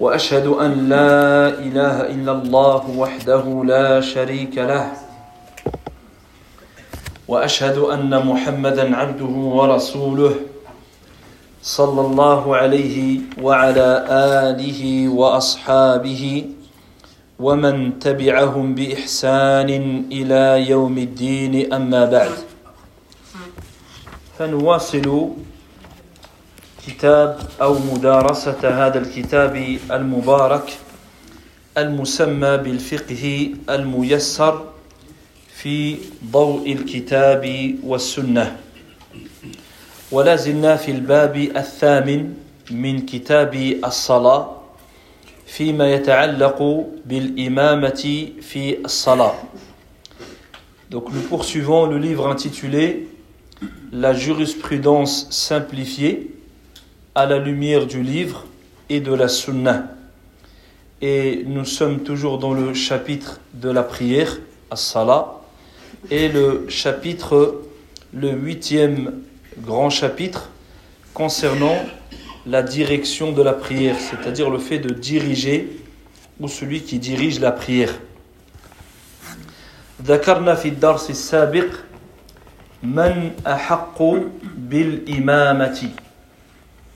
وأشهد أن لا إله إلا الله وحده لا شريك له. وأشهد أن محمدا عبده ورسوله صلى الله عليه وعلى آله وأصحابه ومن تبعهم بإحسان إلى يوم الدين. أما بعد فنواصل كتاب أو مدارسة هذا الكتاب المبارك المسمى بالفقه الميسر في ضوء الكتاب والسنة. ولا زلنا في الباب الثامن من كتاب الصلاة فيما يتعلق بالإمامة في الصلاة. Donc nous poursuivons le livre intitulé La jurisprudence simplifiée. à la lumière du livre et de la sunna. Et nous sommes toujours dans le chapitre de la prière, as-salah, et le chapitre, le huitième grand chapitre concernant la direction de la prière, c'est-à-dire le fait de diriger ou celui qui dirige la prière. ذكرنا في الدرس السابق من أحق بالإمامة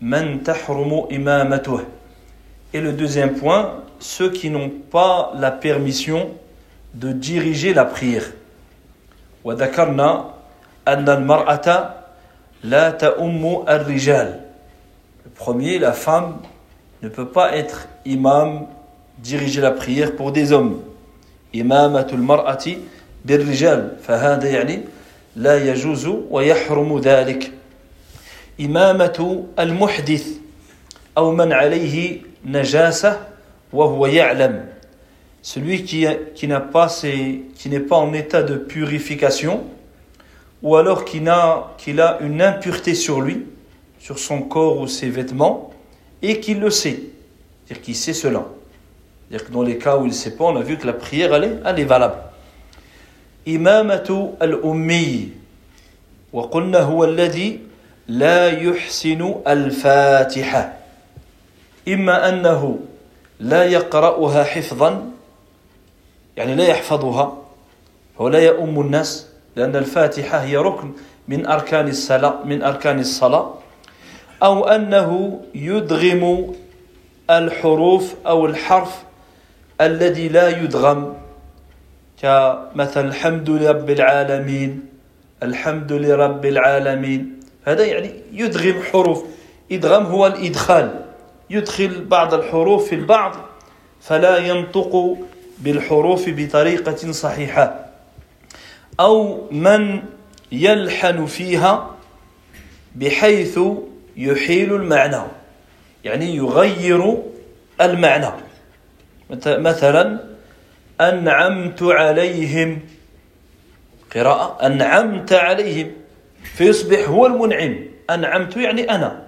Man tahrumu imamatuh. Et le deuxième point, ceux qui n'ont pas la permission de diriger la prière. وذكرنا أن المرأة لا تأم الرجال. Le premier, la femme ne peut pas être imam, diriger la prière pour des hommes. إمامة المرأة بالرجال فهذا يعني لا يجوز ويحرم ذلك. إمامة المحدث أو من عليه نجاسة وهو يعلم celui qui, qui n'a pas ses, qui n'est pas en état de purification ou alors qui a, qu'il a une impureté sur lui sur son corps ou ses vêtements et qu'il le sait c'est-à-dire qu'il sait cela c'est-à-dire que dans les cas où il ne sait pas on a vu que la prière elle est, elle est valable إمامة الأمي وقلنا هو الذي لا يحسن الفاتحة. إما أنه لا يقرأها حفظا يعني لا يحفظها ولا يؤم الناس لأن الفاتحة هي ركن من أركان الصلاة من أركان الصلاة. أو أنه يدغم الحروف أو الحرف الذي لا يدغم كمثل الحمد لرب العالمين الحمد لرب العالمين. هذا يعني يدغم حروف. إدغام هو الإدخال. يدخل بعض الحروف في البعض فلا ينطق بالحروف بطريقة صحيحة. أو من يلحن فيها بحيث يحيل المعنى. يعني يغير المعنى. مثلا أنعمت عليهم. قراءة. أنعمت عليهم. فيصبح هو المنعم. أنعمت يعني أنا.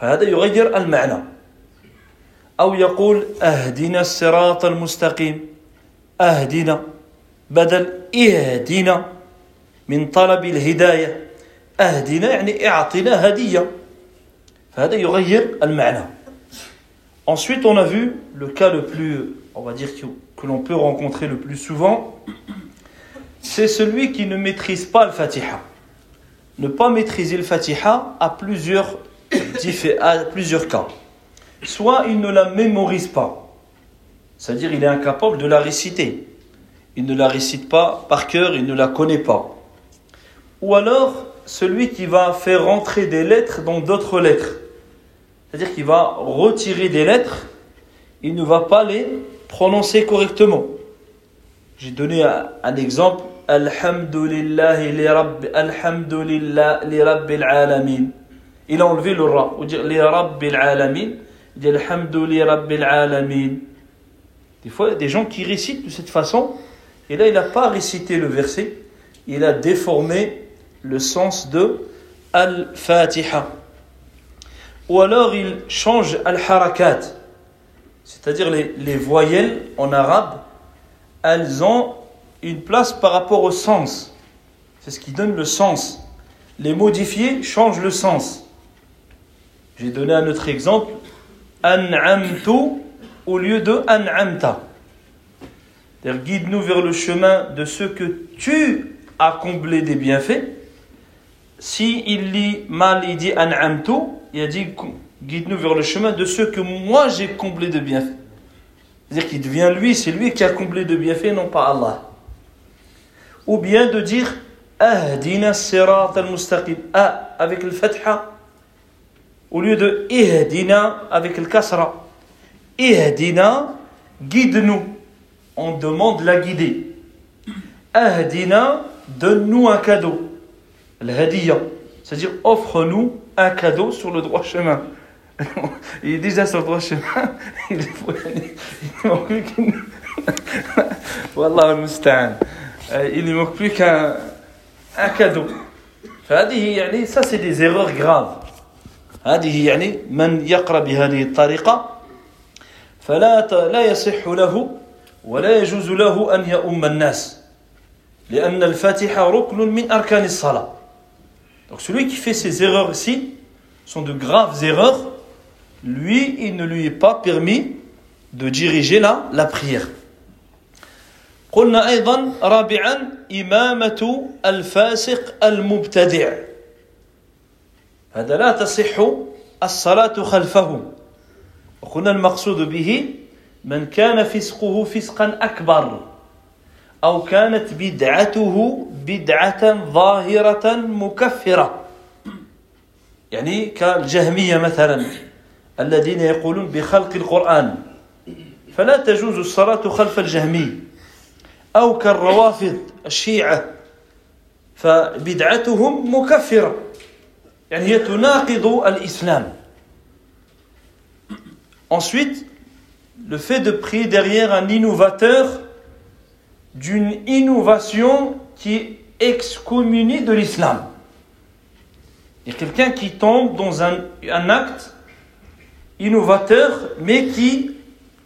فهذا يغير المعنى. أو يقول أهدنا الصراط المستقيم. أهدنا. بدل إهدنا من طلب الهداية. أهدنا يعني اعطنا هدية. فهذا يغير المعنى. Ensuite, on a vu le cas le plus, on va dire, que, l'on peut rencontrer le plus souvent, c'est celui qui ne maîtrise pas le Fatiha. Ne pas maîtriser le Fatiha à plusieurs, à plusieurs cas. Soit il ne la mémorise pas, c'est-à-dire il est incapable de la réciter. il ne la récite pas par cœur, il ne la connaît pas. Ou alors, celui qui va faire rentrer des lettres dans d'autres lettres. C'est-à-dire qu'il va retirer des lettres, il ne va pas les prononcer correctement. J'ai donné un, exemple. Alhamdulillah li rabbi, alhamdulillah li rabbil alamin. Il a enlevé le ra. Ou dire rabbil alamin. Il dit alhamdulillah rabbil alamin. Des fois, des gens qui récitent de cette façon. Et là, il n'a pas récité le verset. Il a déformé le sens de Al-Fatiha. Ou alors, il change Al-Harakat. C'est-à-dire les, les voyelles en arabe elles ont une place par rapport au sens. C'est ce qui donne le sens. Les modifier change le sens. J'ai donné un autre exemple. An'amtu au lieu de an'amta. Guide-nous vers le chemin de ce que tu as comblé des bienfaits. Si il lit mal, il dit an'amtu, il a dit guide-nous vers le chemin de ce que moi j'ai comblé de bienfaits. C'est-à-dire qu'il devient lui, c'est lui qui a comblé de bienfaits, non pas Allah. Ou bien de dire Ahdina sirat al-mustaqim. A avec le fatha. Au lieu de Ihdina avec le kasra. Ihdina, guide-nous. On demande la guider. Ahdina, donne-nous un cadeau. Al-hadiya. C'est-à-dire offre-nous un cadeau sur le droit chemin. il est déjà sur le droit chemin. Il ne manque plus qu'une. Wallah al Il ne manque plus qu'un un cadeau. فهذه يعني ça c'est des erreurs graves. هذه يعني من يقرأ بهذه الطريقة فلا لا يصح له ولا يجوز له أن يؤم الناس لأن الفاتحة ركن من أركان الصلاة. Donc celui qui fait ces erreurs ici sont de graves erreurs lui, il ne lui est pas permis de diriger la, la prière. قلنا أيضا رابعا إمامة الفاسق المبتدع. هذا لا تصح الصلاة خلفه. وقلنا المقصود به من كان فسقه فسقا أكبر أو كانت بدعته بدعة ظاهرة مكفرة. يعني كالجهمية مثلا الذين يقولون بخلق القرآن. فلا تجوز الصلاة خلف الجهمي. أو كالروافض الشيعة فبدعتهم مكفرة يعني هي تناقض الإسلام Ensuite, le fait de prier derrière un innovateur d'une innovation qui excommunie de l'islam. Il y a quelqu'un qui tombe dans un, un acte innovateur, mais qui,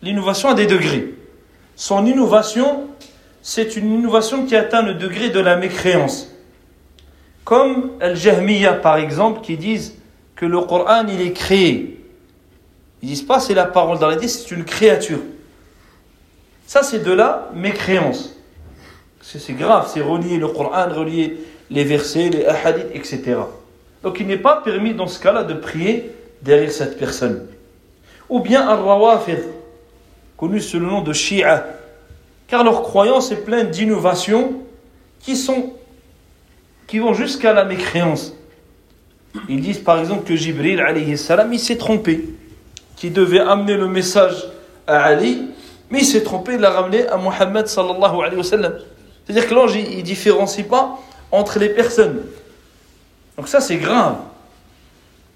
l'innovation a des degrés. Son innovation, c'est une innovation qui atteint le degré de la mécréance. Comme Al-Jahmiya, par exemple, qui disent que le Coran, il est créé. Ils disent pas c'est la parole d'Allah, c'est une créature. Ça, c'est de la mécréance. C'est grave, c'est relier le Coran, relier les versets, les hadiths, etc. Donc il n'est pas permis dans ce cas-là de prier derrière cette personne ou bien Al-Rawafid, connu sous le nom de Shia, car leur croyance est pleine d'innovations qui sont qui vont jusqu'à la mécréance. Ils disent par exemple que Jibril alayhi il s'est trompé, qu'il devait amener le message à Ali, mais il s'est trompé, il l'a ramené à Muhammad sallallahu alayhi wa sallam. C'est-à-dire que l'ange, il ne différencie pas entre les personnes. Donc ça, c'est grave.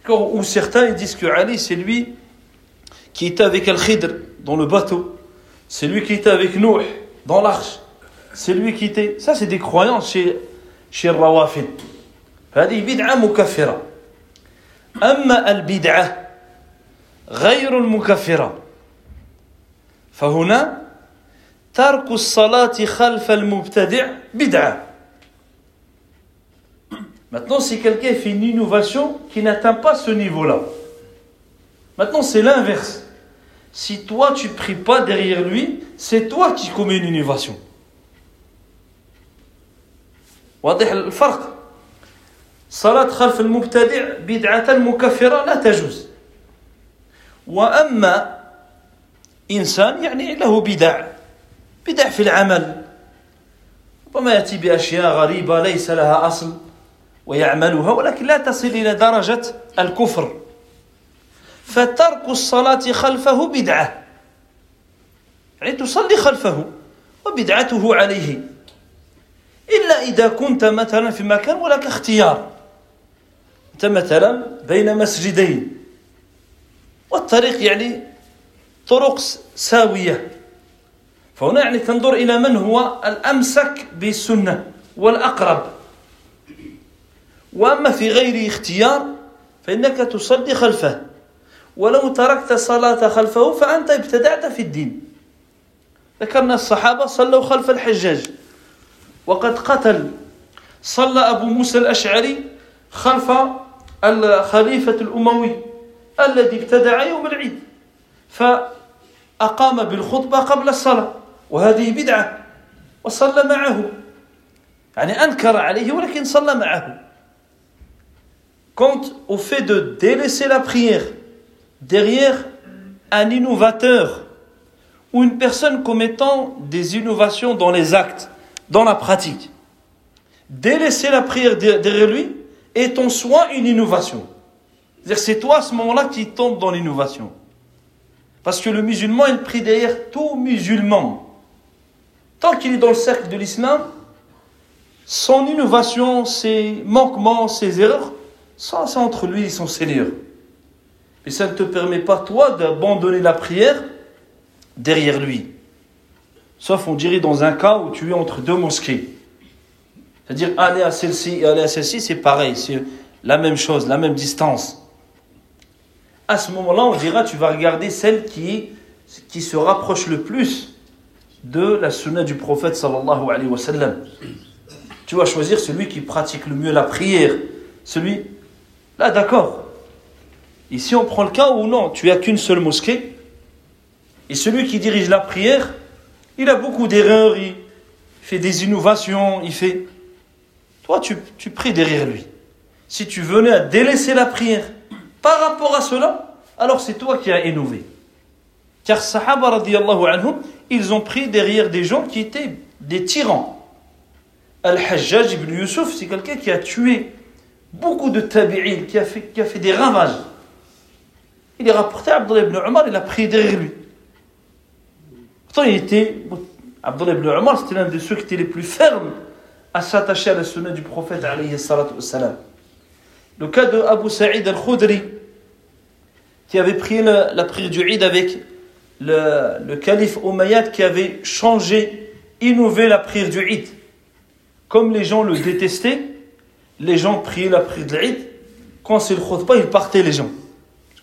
Ou certains, disent que Ali, c'est lui qui était avec Al-Khidr dans le bateau. C'est lui qui était avec Nuh dans l'arche. C'est lui qui était. Ça, c'est des croyances chez, chez Rawafid. هذه بدعة مكفرة أما البدعة غير المكفرة فهنا ترك الصلاة خلف المبتدع بدعة Maintenant, si quelqu'un fait une innovation qui n'atteint pas ce niveau-là, maintenant c'est l'inverse. Si toi tu pries pas derrière lui, c'est toi qui commets une innovation. واضح الفرق صلاة خلف المبتدع بدعة مكفرة لا تجوز وأما إنسان يعني له بدع بدع في العمل ربما يأتي بأشياء غريبة ليس لها أصل ويعملها ولكن لا تصل إلى درجة الكفر فترك الصلاة خلفه بدعة. يعني تصلي خلفه وبدعته عليه. إلا إذا كنت مثلا في مكان ولك اختيار. أنت مثلا بين مسجدين. والطريق يعني طرق ساوية. فهنا يعني تنظر إلى من هو الأمسك بالسنة والأقرب. وأما في غير اختيار فإنك تصلي خلفه. ولو تركت الصلاة خلفه فأنت ابتدعت في الدين. ذكرنا الصحابة صلوا خلف الحجاج. وقد قتل صلى أبو موسى الأشعري خلف الخليفة الأموي الذي ابتدع يوم العيد. فأقام بالخطبة قبل الصلاة. وهذه بدعة وصلى معه. يعني أنكر عليه ولكن صلى معه. Quant au fait de délaisser la prière derrière un innovateur ou une personne commettant des innovations dans les actes, dans la pratique, délaisser la prière derrière lui est en soi une innovation. C'est-à-dire c'est toi à ce moment-là qui tombe dans l'innovation. Parce que le musulman, il prie derrière tout musulman. Tant qu'il est dans le cercle de l'islam, son innovation, ses manquements, ses erreurs, ça c'est entre lui et son Seigneur. Mais ça ne te permet pas, toi, d'abandonner la prière derrière lui. Sauf, on dirait, dans un cas où tu es entre deux mosquées. C'est-à-dire, aller à celle-ci et aller à celle-ci, c'est pareil, c'est la même chose, la même distance. À ce moment-là, on dira, tu vas regarder celle qui, qui se rapproche le plus de la sunna du prophète sallallahu alayhi wa sallam. Tu vas choisir celui qui pratique le mieux la prière. Celui, là d'accord. Ici on prend le cas où non, tu as qu'une seule mosquée. Et celui qui dirige la prière, il a beaucoup d'erreurs, il fait des innovations, il fait... Toi, tu, tu pries derrière lui. Si tu venais à délaisser la prière par rapport à cela, alors c'est toi qui as innové. Car Sahaba radiallahu anhum, ils ont pris derrière des gens qui étaient des tyrans. Al-Hajjaj ibn Yusuf, c'est quelqu'un qui a tué beaucoup de tabi'in, qui qui a fait des ravages. Il est rapporté à Abdullah ibn Omar, il a pris derrière lui. Pourtant, il était. Abdullah ibn Omar, c'était l'un de ceux qui étaient les plus fermes à s'attacher à la sunna du prophète. Le cas de Abu Sa'id al-Khudri, qui avait pris la, prière du Eid avec le, calife Umayyad qui avait changé, innové la prière du Eid. Comme les gens le détestaient, les gens priaient la prière de l'Eid. Quand c'est le khutbah, ils partaient les gens.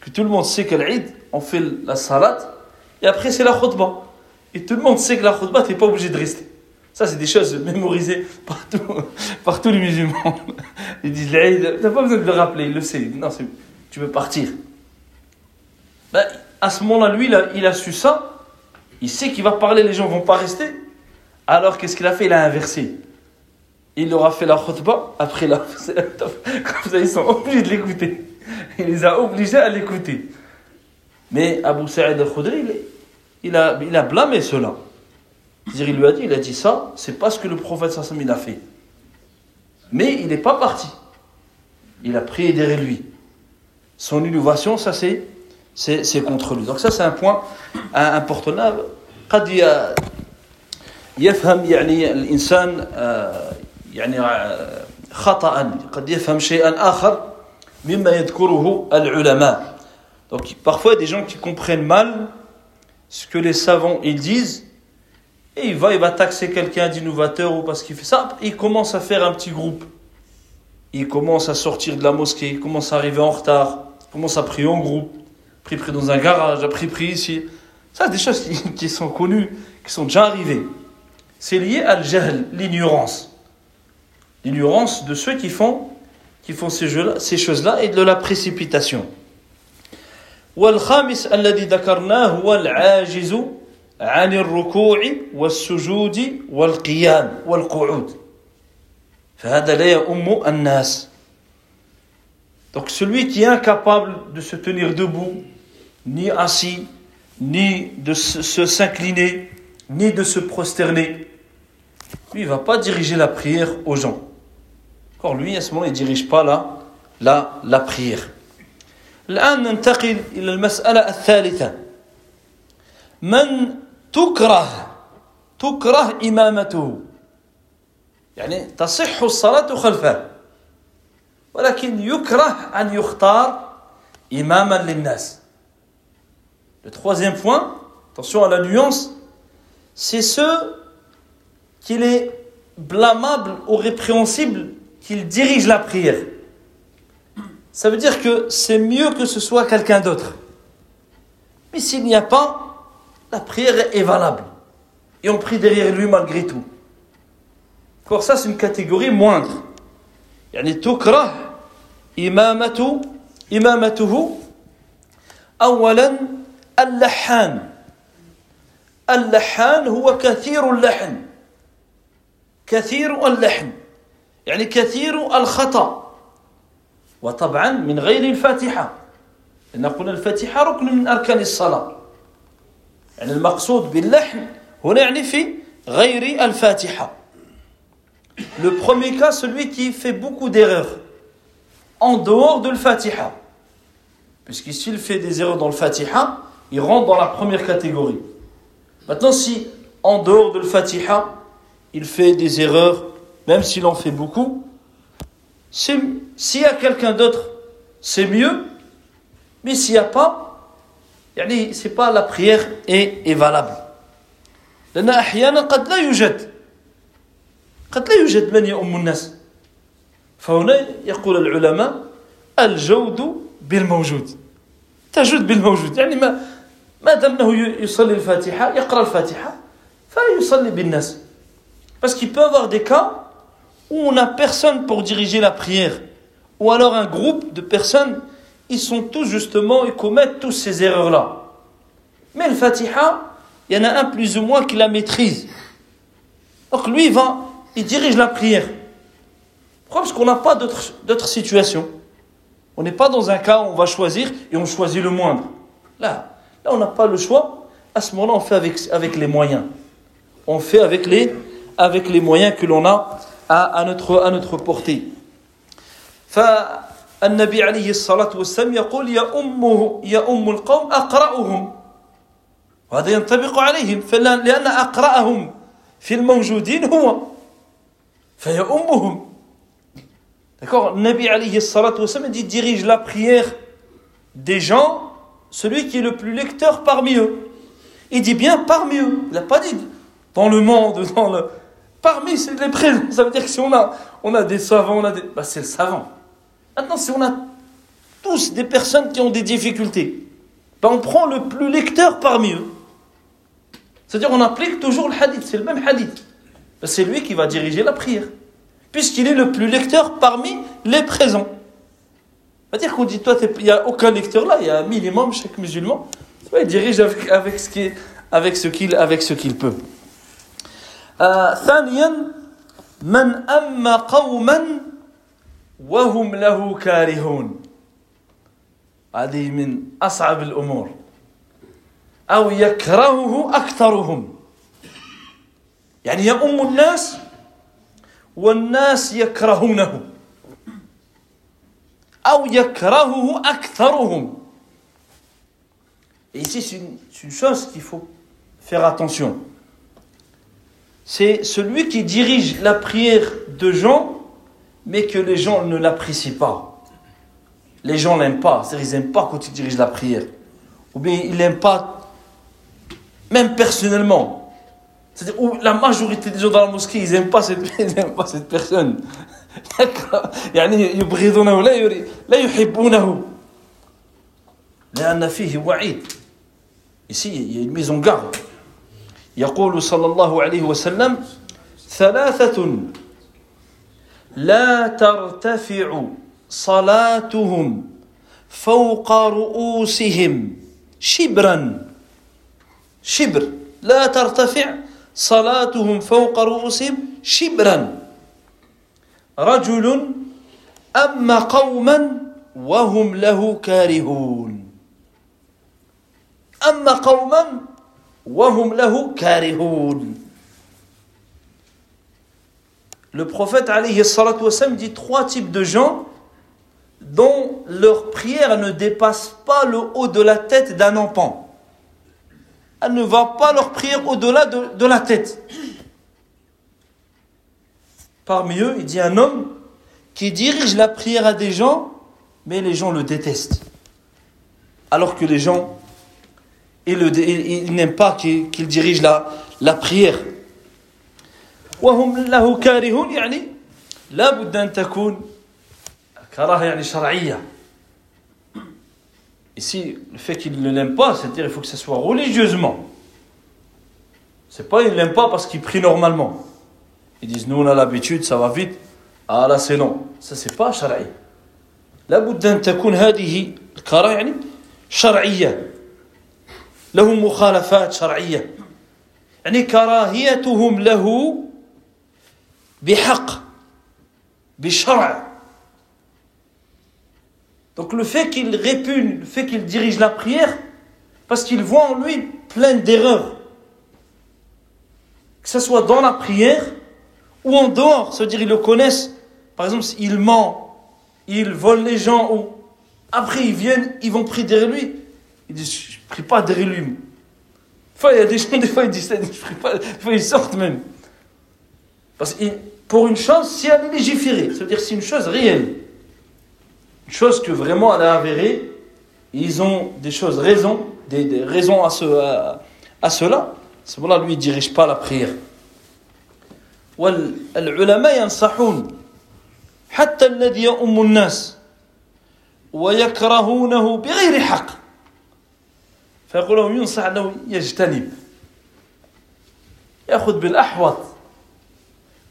Que tout le monde sait que l'Eid, on fait la salat, et après c'est la khutbah. Et tout le monde sait que la khutbah, tu n'es pas obligé de rester. Ça, c'est des choses mémorisées par, tout, tous les musulmans. Ils disent l'Eid, tu n'as pas besoin de le rappeler, il le sait. Non, tu veux partir. Ben, à ce moment-là, lui, il a, il a, su ça. Il sait qu'il va parler, les gens ne vont pas rester. Alors, qu'est-ce qu'il a fait? Il a inversé. Il leur a fait la khutbah. Après, la, comme ça, ils sont obligés de l'écouter. Il les a obligés à l'écouter. Mais Abu Sa'id al-Khudri, il, il, a, il a blâmé cela. Il lui a dit, il a dit ça, c'est pas ce que le prophète Sassam il a fait. Mais il n'est pas parti. Il a prié derrière lui. Son innovation, ça c'est c'est contre lui. Donc ça c'est un point important. قد يفهم يعني الإنسان يعني خطأ قد يفهم شيئا آخر مما يذكره العلماء. donc parfois il y a des gens qui comprennent mal ce que les savants ils disent et il va il taxer quelqu'un d'innovateur ou parce qu'il fait ça, il commence à faire un petit groupe. Il commence à sortir de la mosquée, il commence à arriver en retard, il commence à prier en groupe pris pris dans un garage, après pris ici. Ça, des choses qui, sont connues, qui sont déjà arrivées. C'est lié à l'ignorance. L'ignorance de ceux qui font, qui font ces, jeux ces choses-là et de la précipitation. والخامس الذي ذكرناه هو العاجز عن الركوع والسجود والقيام والقعود فهذا لا يؤم الناس donc celui qui est incapable de se tenir debout, ni assis, ni de se s'incliner, ni de se prosterner, lui, il va pas diriger la prière aux gens. Encore lui, à ce moment, il dirige pas la, la, la prière. الآن ننتقل إلى المسألة الثالثة من تكره تكره إمامته يعني تصح الصلاة خلفه ولكن يكره أن يختار إماما للناس Le troisième point, attention à la nuance, c'est ce qu'il est blâmable ou répréhensible qu'il dirige la prière. Ça veut dire que c'est mieux que ce soit quelqu'un d'autre. Mais s'il n'y a pas, la prière est valable. Et on prie derrière lui malgré tout. Pour ça, c'est une catégorie moindre. يعني تكره إمامته إمامته أولا اللحان اللحان هو كثير اللحن كثير اللحن يعني كثير الخطأ وطبعا من غير الفاتحة لأن قلنا الفاتحة ركن من أركان الصلاة يعني المقصود باللحن هنا يعني في غير الفاتحة Le premier cas, celui qui fait beaucoup d'erreurs en dehors de l'Fatiha. Puisqu'ici, il fait des erreurs dans le Fatiha, il rentre dans la première catégorie. Maintenant, si en dehors de l'Fatiha, il fait des erreurs, même s'il en fait beaucoup, s'il y a quelqu'un d'autre, c'est mieux, mais s'il n'y a pas, c'est pas la prière est, est valable. لأن أحيانا قد لا يوجد قد لا يوجد من يؤم الناس فهنا يقول العلماء الجود بالموجود تجود بالموجود يعني ما ما دام انه يصلي الفاتحه يقرا الفاتحه فيصلي بالناس parce qu'il peut avoir des cas où on n'a personne pour diriger la prière. Ou alors un groupe de personnes ils sont tous justement ils commettent tous ces erreurs là mais le fatiha il y en a un plus ou moins qui la maîtrise. Donc lui il va il dirige la prière. Pourquoi parce qu'on n'a pas d'autres situations. On n'est pas dans un cas où on va choisir et on choisit le moindre. Là Là, on n'a pas le choix. À ce moment-là, on fait avec, avec les moyens. On fait avec les, avec les moyens que l'on a à, à, notre, à notre portée. فالنبي عليه الصلاة والسلام يقول يا أمه يا أم القوم أقرأهم وهذا ينطبق عليهم لأن أقرأهم في الموجودين هو فيا أمهم D'accord Nabi alayhi salatu wasallam dit dirige la prière des gens celui qui est le plus lecteur parmi eux. Il dit bien parmi eux. Il n'a pas dit dans le monde, dans le... Parmi, les présents. Ça veut dire que si on a, on a des savants, on a des... Bah, c'est le savant. Maintenant, si on a tous des personnes qui ont des difficultés, bah, on prend le plus lecteur parmi eux. C'est-à-dire on applique toujours le hadith, c'est le même hadith. Bah, c'est lui qui va diriger la prière. Puisqu'il est le plus lecteur parmi les présents. C'est-à-dire qu'on dit, toi, il n'y a aucun lecteur là, il y a un minimum, chaque musulman. Il dirige avec, avec ce qu'il qu'il peut. ثانيا من أما قوما وهم له كارهون هذه من أصعب الأمور أو يكرهه أكثرهم يعني يؤم الناس والناس يكرهونه Et ici, c'est une, une, chose qu'il faut faire attention. c'est celui qui dirige la prière de gens, mais que les gens ne l'apprécient pas. Les gens l'aiment pas, c'est-à-dire ils n'aiment pas quand il dirige la prière. Ou bien ils l'aiment pas, même personnellement. C'est-à-dire la majorité des gens dans la mosquée, ils n'aiment pas, cette, personne. Ici, il y a une mise en garde. يقول صلى الله عليه وسلم ثلاثة لا ترتفع صلاتهم فوق رؤوسهم شبرا. شبر. لا ترتفع صلاتهم فوق رؤوسهم شبرا. رجل أما قوما وهم له كارهون. أما قوما وهم له كارهون le prophète alayhi salatu wassalam, dit trois types de gens dont leur prière ne dépasse pas le haut de la tête d'un enfant. Elle ne va pas leur prière au-delà de, de la tête. Parmi eux, il dit un homme qui dirige la prière à des gens, mais les gens le détestent. Alors que les gens, ils, le- ils- ils n'aiment pas qu'il qu'il dirige la, la prière. وهم له كارهون يعني لا بد أن تكون كراهة يعني شرعية Ici, le fait qu'il ne l'aime pas, c'est-à-dire il faut que ce soit religieusement. C'est pas il l'aime pas parce qu'il prie normalement. Ils disent nous on a l'habitude, ça va vite. Ah là c'est long. Ça c'est pas شرعي. لابد أن تكون هذه الكراهة يعني شرعية. له مخالفات شرعية. يعني كراهيتهم له بحق بشرع donc le fait qu'il répugne, le fait qu'il dirige la prière, parce qu'il voit en lui plein d'erreurs. Que ce soit dans la prière ou en dehors, c'est-à-dire ils le connaissent. Par exemple, s'il ment, il vole les gens, ou après ils viennent, ils vont prier derrière lui. Ils disent, je ne prie pas derrière lui. Enfin, il y a des gens, des fois ils disent ça, ils disent, je prie pas, des fois ils sortent même. Parce que pour une chose, si elle est légiférée, c'est-à-dire c'est une chose réelle, une chose que vraiment elle est avérée, ils ont des choses, raisons, des, des raisons à, ce, à, à cela, c'est pour là lui il ne dirige pas la prière. والعلماء ينصحون حتى الذي يؤم الناس ويكرهونه بغير حق فيقول لهم ينصح انه يجتنب ياخذ بالاحوط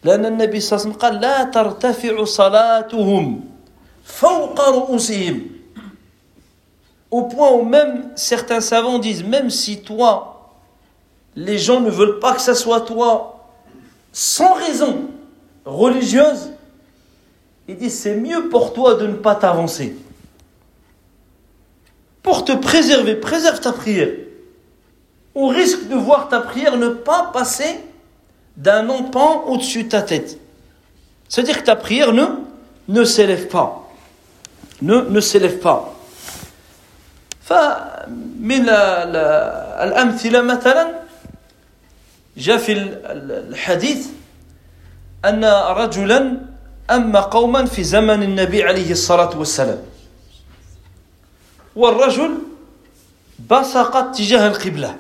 لان النبي صلى الله عليه وسلم قال لا ترتفع صلاتهم فوق رؤوسهم au point où même certains savants disent même si toi les gens ne veulent pas que ça soit toi sans raison religieuse ils disent c'est mieux pour toi de ne pas t'avancer pour te préserver préserve ta prière au risque de voir ta prière ne pas passer d'un empan au-dessus de ta tête c'est-à-dire que ta prière ne, ne s'élève pas ne, ne s'élève pas فمن ال- ال- الأمثلة مثلا جاء في ال- ال- الحديث أن رجلا أما قوما في زمن النبي عليه الصلاة والسلام والرجل بصق اتجاه القبلة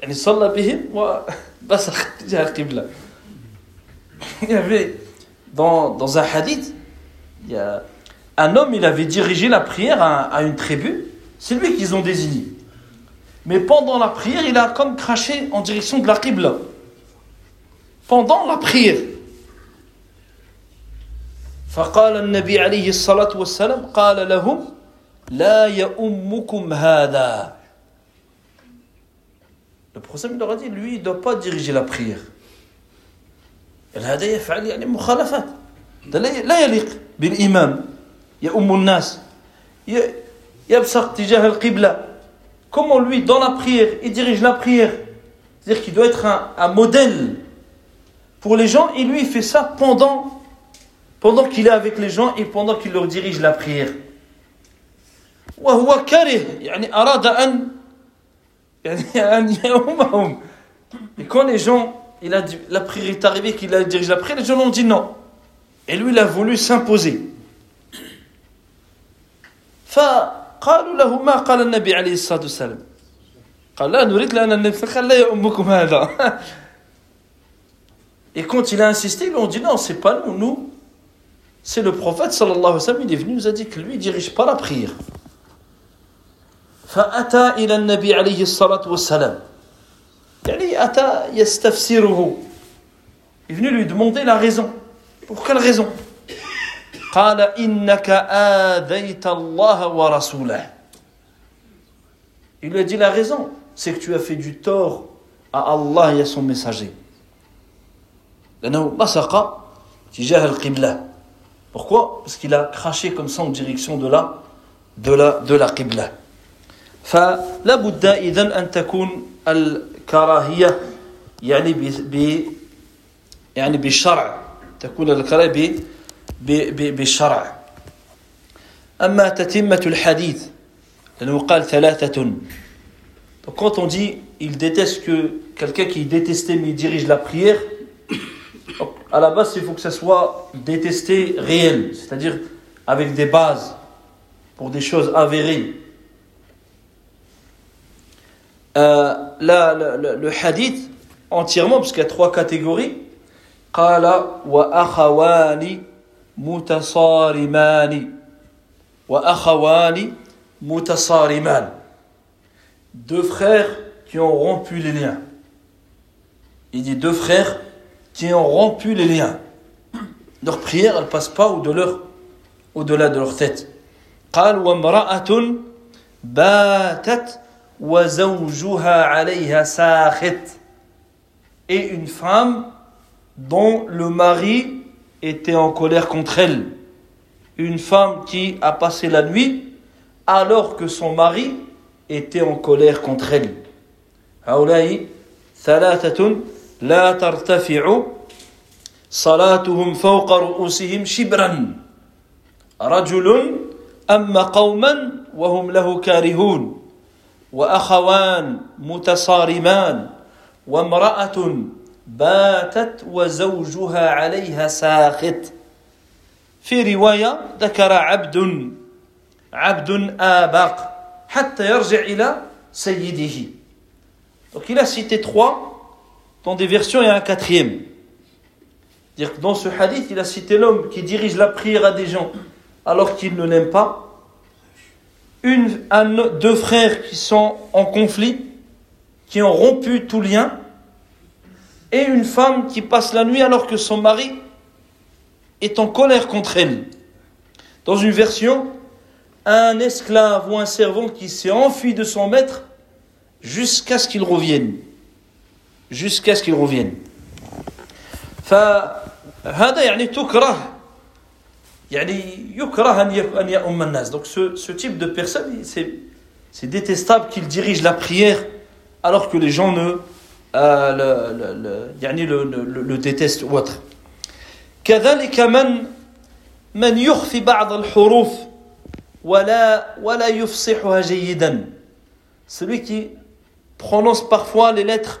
يعني صلى بهم وبصق اتجاه القبلة Il y avait dans, dans un hadith, il y a un homme, il avait dirigé la prière à, à une tribu. C'est lui qu'ils ont désigné. Mais pendant la prière, il a comme craché en direction de la Qibla. Pendant la prière. فقال النبي عليه الصلاة والسلام قال لهم لا يؤمكم هذا Le prophète leur a dit, lui, il ne doit pas diriger la prière. هذا يفعل يعني مخالفات ده لا لا يليق بالإمام يؤم الناس ي- يبصق تجاه القبلة comment lui dans la prière il dirige la prière c'est-à-dire qu'il doit être un, un modèle pour les gens et lui il fait ça pendant pendant qu'il est avec les gens et pendant qu'il leur dirige la prière وهو كره يعني أراد أن يعني أن يؤمهم et quand les gens il a dit- la prière est arrivée qu'il a dirigé la prière les gens ont dit non et lui il a voulu s'imposer فقالوا له ما قال النبي عليه الصلاة والسلام قال لا نريد لأن النبي صلى الله عليه وسلم لا يؤمكم هذا Et quand il a insisté, ils lui ont dit non, c'est pas nous, nous, c'est le prophète sallallahu alayhi wa sallam, il est venu, il nous a dit que lui, il dirige pas la prière. فأتى إلى النبي عليه الصلاة والسلام يعني أتى يستفسره Il est venu lui demander la raison. Pour quelle raison قال إنك آذيت الله ورسوله Il lui a dit la raison, c'est que tu as fait du tort à Allah et à son messager. لأنه بصق تجاه القبلة. Pourquoi Parce qu'il a craché comme ça en direction de la de la de la qibla. فلا بد إذن أن تكون الكراهية يعني ب- يعني بالشرع تكون القراءة بالشرع أما تتمة الحديث لأنه قال ثلاثة Donc quand on dit il déteste que quelqu'un qui détestait mais il dirige la prière, à la base il faut que ça soit détesté réel, c'est-à-dire avec des bases pour des choses avérées. Euh, là, le, le, hadith entièrement, parce qu'il y a trois catégories, deux frères qui ont rompu les liens. Il dit deux frères qui ont rompu les liens. Leur prière, elle passe pas au-delà de, au -delà de leur tête. قال وامرأة باتت وزوجها عليها ساخط et une femme dont le mari était en colère contre elle. Une femme qui a passé la nuit alors que son mari était en colère contre elle. هؤلاء ثلاثة لا ترتفع صلاتهم فوق رؤوسهم شبرا. رجل أما قوما وهم له كارهون وأخوان متصارمان وامرأة باتت وزوجها عليها ساخط. في رواية ذكر عبد عبد آبق Donc il a cité trois, dans des versions il y a un quatrième. Dire que dans ce hadith, il a cité l'homme qui dirige la prière à des gens alors qu'il ne l'aime pas. Une, deux frères qui sont en conflit, qui ont rompu tout lien, et une femme qui passe la nuit alors que son mari est en colère contre elle. Dans une version, un esclave ou un servant qui s'est enfui de son maître jusqu'à ce qu'il revienne Jusqu'à ce qu'il revienne. فهذا يعني تكره يعني يكره أن يؤم الناس donc ce, ce type de personne c'est c'est détestable qu'il dirige la prière alors que les gens ne euh, le, le, le, يعني le, le, le détestent ou autre كذلك من من يخفي بعض الحروف celui qui prononce parfois les lettres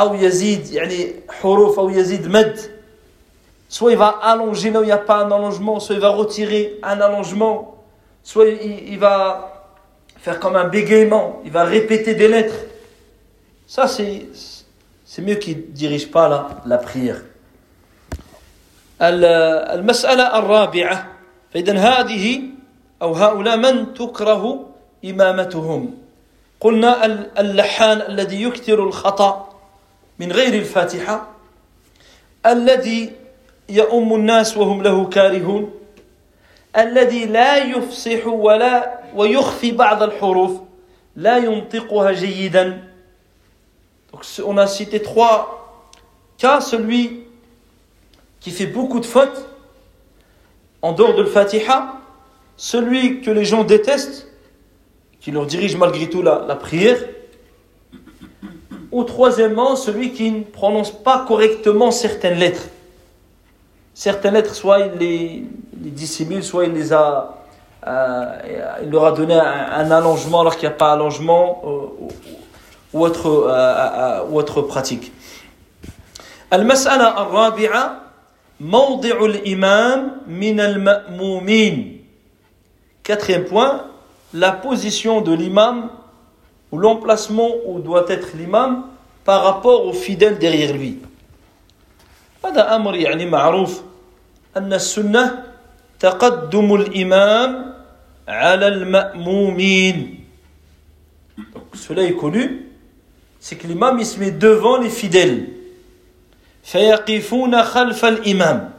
أو يزيد يعني حروف أو يزيد مد soit il va allonger là où il n'y a pas un allongement, soit il va retirer un allongement, soit il, il va faire comme un bégaiement, il va répéter des lettres. Ça, c'est, c'est mieux qu'il ne dirige pas la, la prière. المسألة الرابعة فإذا هذه أو هؤلاء من تكره إمامتهم قلنا اللحان الذي يكثر الخطأ من غير الفاتحة الذي يؤم الناس وهم له كارهون الذي لا يفصح ولا ويخفي بعض الحروف لا ينطقها جيدا Donc on a cité trois cas, celui qui fait beaucoup de fautes en dehors de Fatiha, celui que les gens détestent qui leur dirige malgré tout la, la prière. Ou troisièmement, celui qui ne prononce pas correctement certaines lettres. Certaines lettres, soit il les, les dissimule, soit il les a, euh, il leur a donné un, un allongement alors qu'il n'y a pas allongement euh, ou, autre, euh, euh, ou autre pratique. المسألة الرابعة موضع الإمام من المأمومين. Quatrième point, la position de l'imam ou l'emplacement où doit être l'imam par rapport aux fidèles derrière lui. هذا أمر يعني معروف أن السنة تقدم الإمام على المأمومين. Donc cela est connu, c'est que l'imam il se met devant les fidèles. فيقفون خلف الإمام.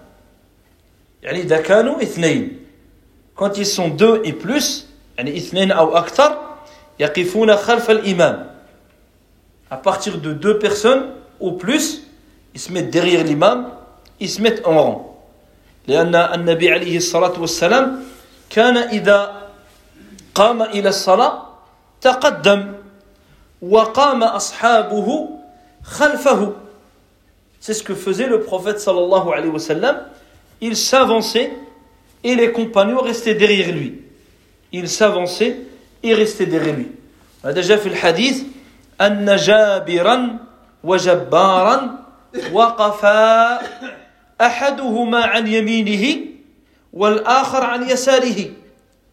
يعني إذا كانوا اثنين quand ils sont deux et plus يعني اثنين أو أكثر يقفون خلف الإمام à partir de deux personnes ou plus ils se mettent derrière l'imam ils se mettent en rang لأن النبي عليه الصلاة والسلام كان إذا قام إلى الصلاة تقدم وقام أصحابه خلفه C'est ce que faisait le prophète sallallahu alayhi wa sallam. Il s'avançait et les compagnons restaient derrière lui. Il s'avançait et restaient derrière lui. On a déjà fait le hadith أن جابرا وجبارا وقفا أحدهما عن يمينه والآخر عن يساره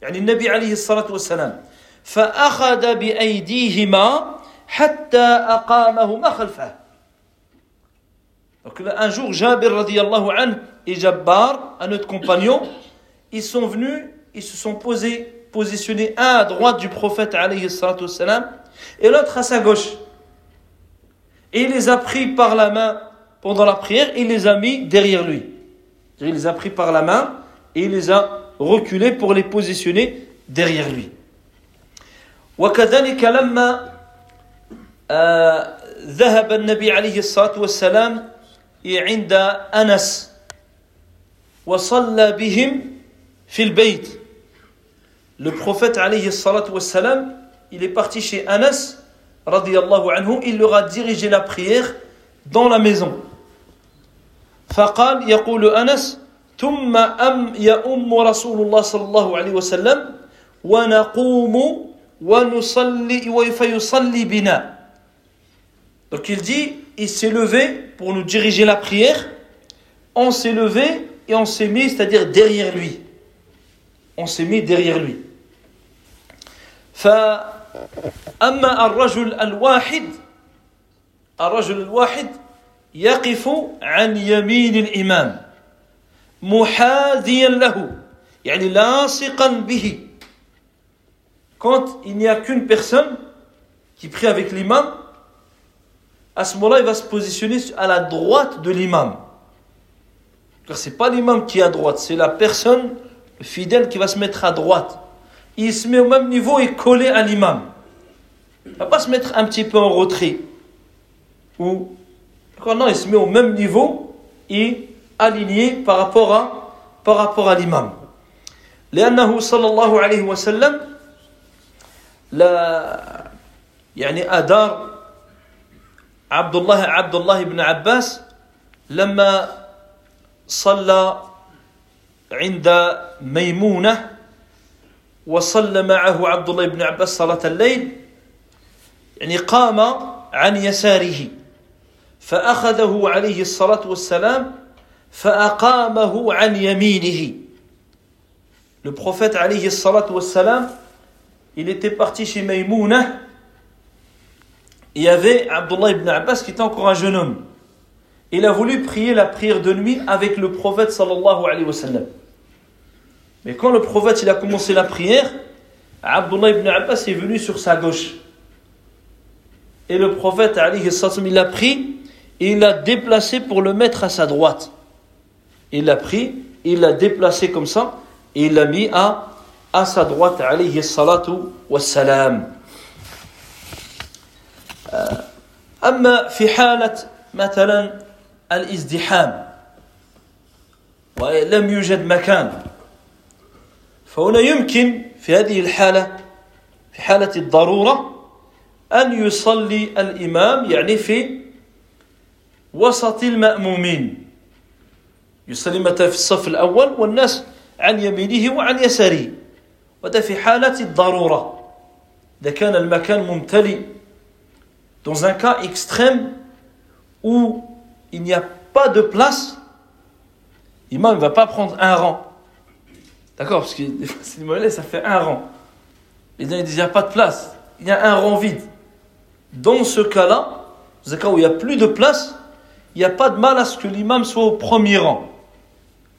يعني النبي عليه الصلاة والسلام فأخذ بأيديهما حتى أقامهما خلفه Donc un jour, Jabir radiallahu anhu et Jabbar, un autre compagnon, ils sont venus, ils se sont posés, positionnés un à droite du prophète alayhi salatu wassalam, et l'autre à sa gauche. Et il les a pris par la main pendant la prière, et il les a mis derrière lui. Il les a pris par la main et il les a reculés pour les positionner derrière lui. وكذلك لما ذهب النبي عليه الصلاة والسلام عند أنس وصلى بهم في البيت le prophète عليه الصلاة والسلام il est parti chez Anas radiallahu anhu il leur a dirigé la prière dans la maison فقال يقول أنس ثم أم يأم رسول الله صلى الله عليه وسلم ونقوم ونصلي فيصلي بنا donc il dit il s'est levé pour nous diriger la prière, on s'est levé et on s'est mis, c'est-à-dire derrière lui. On s'est mis derrière lui. فأما الرجل الواحد الرجل الواحد يقف عن يمين الإمام محاذيا له يعني لاصقا به quand il n'y a qu'une personne qui prie avec l'imam à ce moment-là, il va se positionner à la droite de l'imam. Car ce n'est pas l'imam qui est à droite, c'est la personne, le fidèle, qui va se mettre à droite. Il se met au même niveau et collé à l'imam. Il ne va pas se mettre un petit peu en retrait. Ou, non, il se met au même niveau et aligné par rapport à, par rapport à l'imam. لأنه صلى الله عليه وسلم لا يعني أدار عبد الله عبد الله بن عباس لما صلى عند ميمونه وصلى معه عبد الله بن عباس صلاه الليل يعني قام عن يساره فاخذه عليه الصلاه والسلام فاقامه عن يمينه Le prophète alayhi salatu wassalam, il était parti chez Maïmouna il y avait Abdullah ibn Abbas qui était encore un jeune homme. Il a voulu prier la prière de nuit avec le prophète sallallahu alayhi wa sallam. Mais quand le prophète il a commencé la prière, Abdullah ibn Abbas est venu sur sa gauche. Et le prophète alayhi sallam, il l'a pris et il l'a déplacé pour le mettre à sa droite. Il l'a pris, il l'a déplacé comme ça et il l'a mis à, à sa droite alayhi salatu wassalam. أما في حالة مثلا الازدحام ولم يوجد مكان فهنا يمكن في هذه الحالة في حالة الضرورة أن يصلي الإمام يعني في وسط المأمومين. يصلي متى في الصف الأول والناس عن يمينه وعن يساره. وهذا في حالة الضرورة. إذا كان المكان ممتلئ dans un cas extrême où il n'y a pas de place, l'imam ne va pas prendre un rang. D'accord Parce que c'est ça fait un rang. Et là, il dit, il n'y a pas de place. Il y a un rang vide. Dans ce cas-là, dans un cas où il n'y a plus de place, il n'y a pas de mal à ce que l'imam soit au premier rang.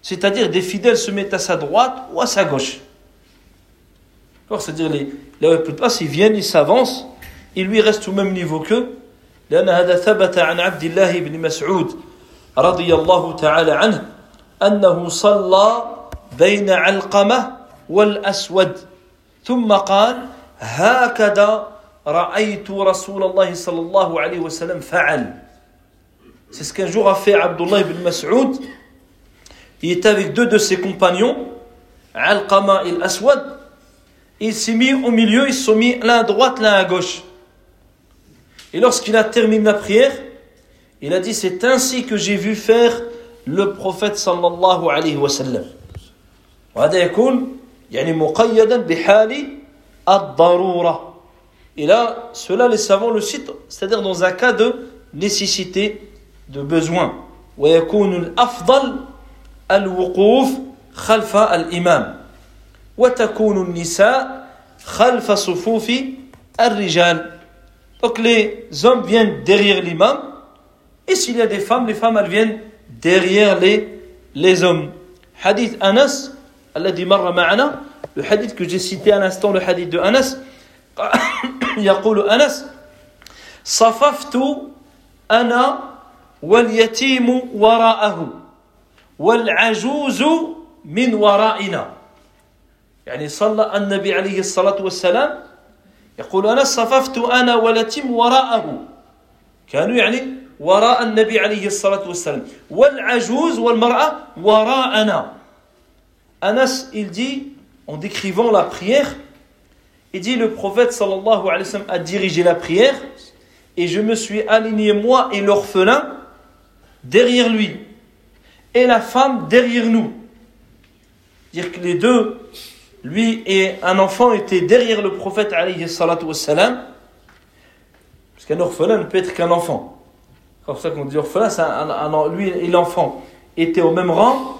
C'est-à-dire des fidèles se mettent à sa droite ou à sa gauche. C'est-à-dire, là où il n'y a plus de place, ils viennent, ils s'avancent, il lui reste au même niveau qu'eux لأن هذا ثبت عن عبد الله بن مسعود رضي الله تعالى عنه أنه صلى بين علقمة والأسود ثم قال هكذا رأيت رسول الله صلى الله عليه وسلم فعل C'est ce qu'un jour a fait Abdullah ibn Mas'ud. Il était avec deux de ses compagnons, Al-Qama et Al-Aswad. Il s'est mis au milieu, ils se sont mis l'un à droite, l'un à gauche. Et lorsqu'il a terminé la prière, il a dit C'est ainsi que j'ai vu faire le prophète sallallahu alayhi wa sallam. وهذا يكون يعني مقيدا بحال الضرورة إلى سولا لي سافون لو سيت سيتادير دون ان كا دو نيسيسيتي دو بيزوان ويكون الأفضل الوقوف خلف الإمام. وتكون النساء خلف صفوف الرجال. دونك لي زوم فيان ديغيغ الامام اي سيل يا دي فام لي فام ال فيان ديغيغ لي لي زوم حديث انس الذي مر معنا, le hadith que j'ai cité à l'instant, le hadith de Anas, يقول أنس صففت أنا واليتيم وراءه والعجوز من ورائنا. يعني صلى النبي عليه الصلاة والسلام يقول أنا صففت أنا واليتيم وراءه. كانوا يعني وراء النبي عليه الصلاة والسلام. والعجوز والمرأة وراءنا. Anas, il dit, en décrivant la prière, il dit le prophète sallallahu alayhi a dirigé la prière et je me suis aligné moi et l'orphelin derrière lui et la femme derrière nous. Dire que les deux, lui et un enfant, étaient derrière le prophète alayhi salatu. Parce qu'un orphelin ne peut être qu'un enfant. C'est ça qu'on dit orphelin, un, lui et l'enfant étaient au même rang.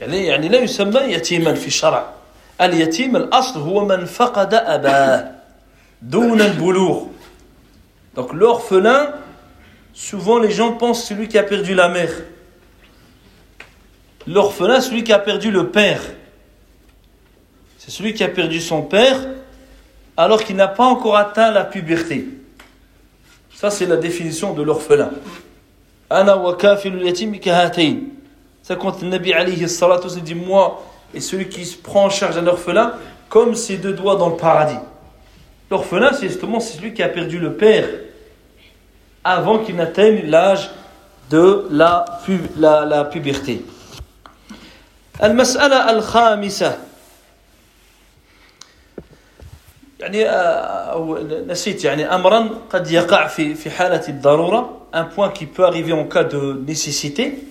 يعني يعني لا يسمى يتيما في الشرع اليتيم الأصل هو من فقد أباه دون البلوغ Donc l'orphelin souvent les gens pensent celui qui a perdu la mère. L'orphelin, celui qui a perdu le père. C'est celui qui a perdu son père alors qu'il n'a pas encore atteint la puberté. Ça, c'est la définition de l'orphelin. Ana wa yatim Ça, quand le Nabi alayhi salatu dit Moi et celui qui se prend en charge d'un orphelin comme ses deux doigts dans le paradis. L'orphelin, c'est justement celui qui a perdu le père avant qu'il n'atteigne l'âge de la, la, la puberté. المسألة الخامسة يعني أو نسيت يعني أمرا قد يقع في في حالة الضرورة un point qui peut arriver en cas de nécessité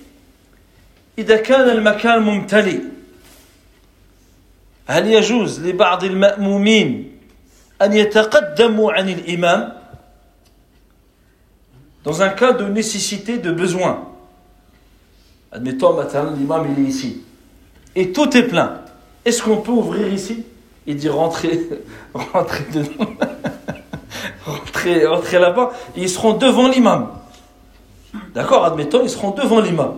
إذا كان المكان ممتلئ هل يجوز لبعض المأمومين أن يتقدموا عن الإمام dans un cas de nécessité, de besoin. Admettons, maintenant, l'imam il est ici. Et tout est plein. Est-ce qu'on peut ouvrir ici Il dit rentrez, rentrez dedans. rentrez, rentrez là-bas. Ils seront devant l'imam. D'accord Admettons, ils seront devant l'imam.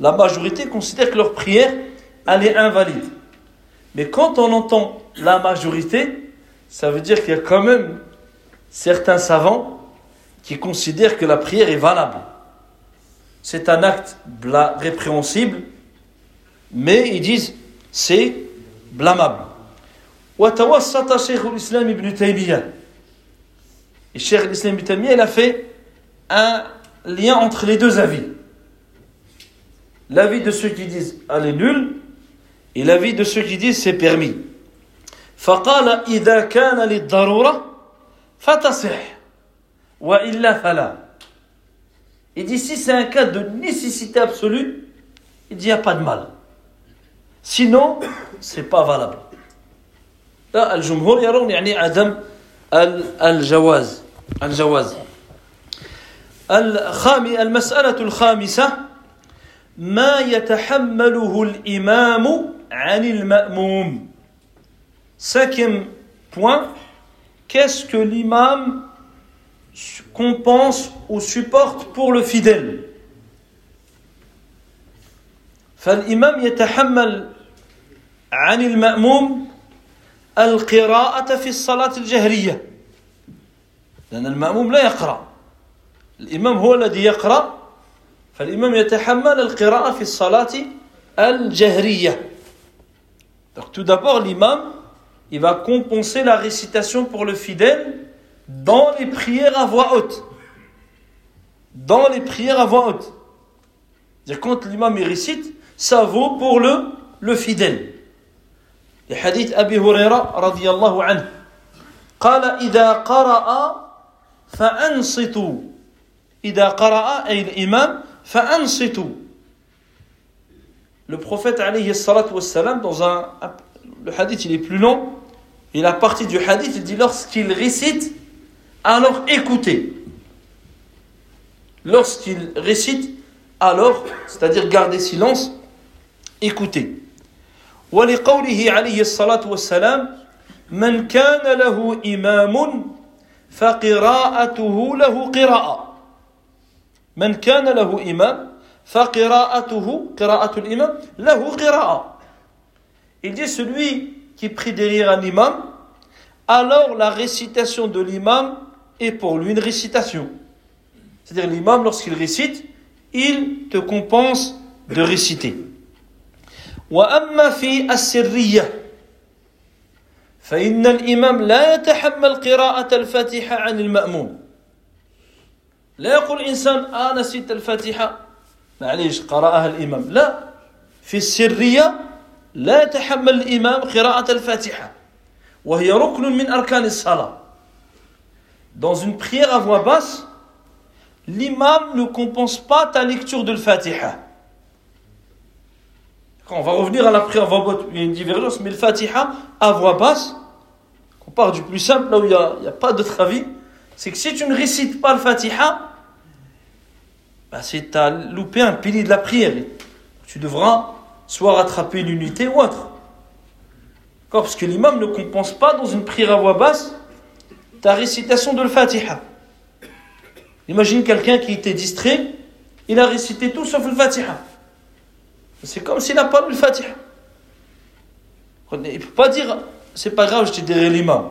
la majorité considère que leur prière, elle est invalide. Mais quand on entend la majorité, ça veut dire qu'il y a quand même certains savants qui considèrent que la prière est valable. C'est un acte répréhensible, mais ils disent c'est blâmable. ibn Et Cheikh l'islam ibn Taymiyyah, il a fait un lien entre les deux avis L'avis de ceux qui disent elle est nulle Et l'avis de ceux qui disent c'est permis. فقال إذا كان للضرورة فتصح وإلا فلا. Il dit si c'est un cas de nécessité absolue, il dit il n'y a pas de mal. Sinon, c'est pas valable. لا الجمهور يرون يعني عدم الجواز الجواز الخامي المسألة الخامسة ما يتحمله الإمام عن المأموم. Cinquième point, qu'est-ce que l'imam compense ou supporte pour le fidèle? فالإمام يتحمل عن المأموم القراءة في الصلاة الجهرية. لأن المأموم لا يقرأ. الإمام هو الذي يقرأ. فالإمام يتحمل القراءة في الصلاة الجهرية Donc tout d'abord l'imam il va compenser la récitation pour le fidèle dans les prières à voix haute. Dans les prières à voix haute. C'est-à-dire quand l'imam récite, ça vaut pour le, le fidèle. Les hadiths Abi Huraira radiyallahu anhu. قال إذا قرأ فأنصتوا إذا قرأ أي الإمام Le prophète alayhi salatu wassalam, dans un, le hadith il est plus long, et la partie du hadith il dit lorsqu'il récite, alors écoutez. Lorsqu'il récite, alors, c'est-à-dire garder silence, écoutez. ولقوله عليه الصلاة والسلام من كان له إمام فقراءته له قراءة من كان له إمام فقراءته قراءة الإمام له قراءة Il dit celui qui prie derrière un imam, alors la récitation de l'imam est pour lui une récitation. C'est-à-dire l'imam, lorsqu'il récite, il te compense de réciter. وأما في السرية فإن الإمام لا يتحمل قراءة الفاتحة عن المأموم لا يقول إنسان آه نسيت الفاتحة معليش قرأها الإمام لا في السرية لا يتحمل الإمام قراءة الفاتحة وهي ركن من أركان الصلاة Dans une prière à voix basse, l'imam ne compense pas ta lecture de l'Fatiha. Quand on va revenir à la prière à voix basse, il y a une divergence, mais le Fatiha à voix basse, on part du plus simple, là où il n'y a, a, pas d'autre avis, c'est que si tu ne récites pas le Fatiha, bah c'est tu as loupé un pilier de la prière. Tu devras soit rattraper l'unité ou autre. Parce que l'imam ne compense pas dans une prière à voix basse ta récitation de le Fatiha. Imagine quelqu'un qui était distrait, il a récité tout sauf le Fatiha. C'est comme s'il n'a pas lu le Fatiha. Il ne peut pas dire, c'est pas grave, je dirai l'imam.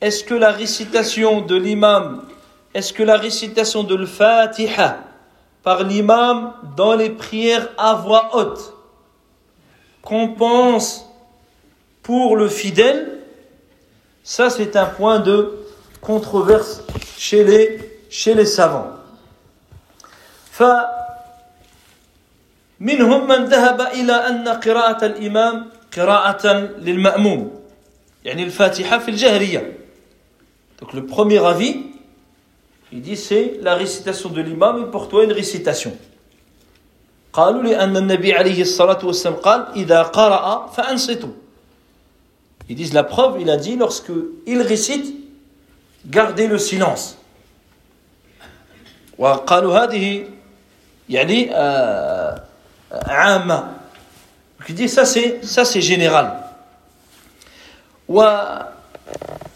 est-ce que la récitation de l'imam, est-ce que la récitation de l'Fatiha par l'imam dans les prières à voix haute compense pour le fidèle Ça, c'est un point de controverse chez les, chez les savants. فمنهم من ذهب إلى أن قراءة الإمام قراءة للمأموم يعني الفاتحة في الجهرية Donc le premier avis, il dit c'est la récitation de l'imam et pour toi une récitation. قالوا لأن النبي عليه الصلاة والسلام قال إذا قرأ فأنصتوا Ils disent la preuve, il a dit lorsque il récite, gardez le silence. وقالوا هذه يعني عامة. Il dit ça c'est ça c'est général. و ال ال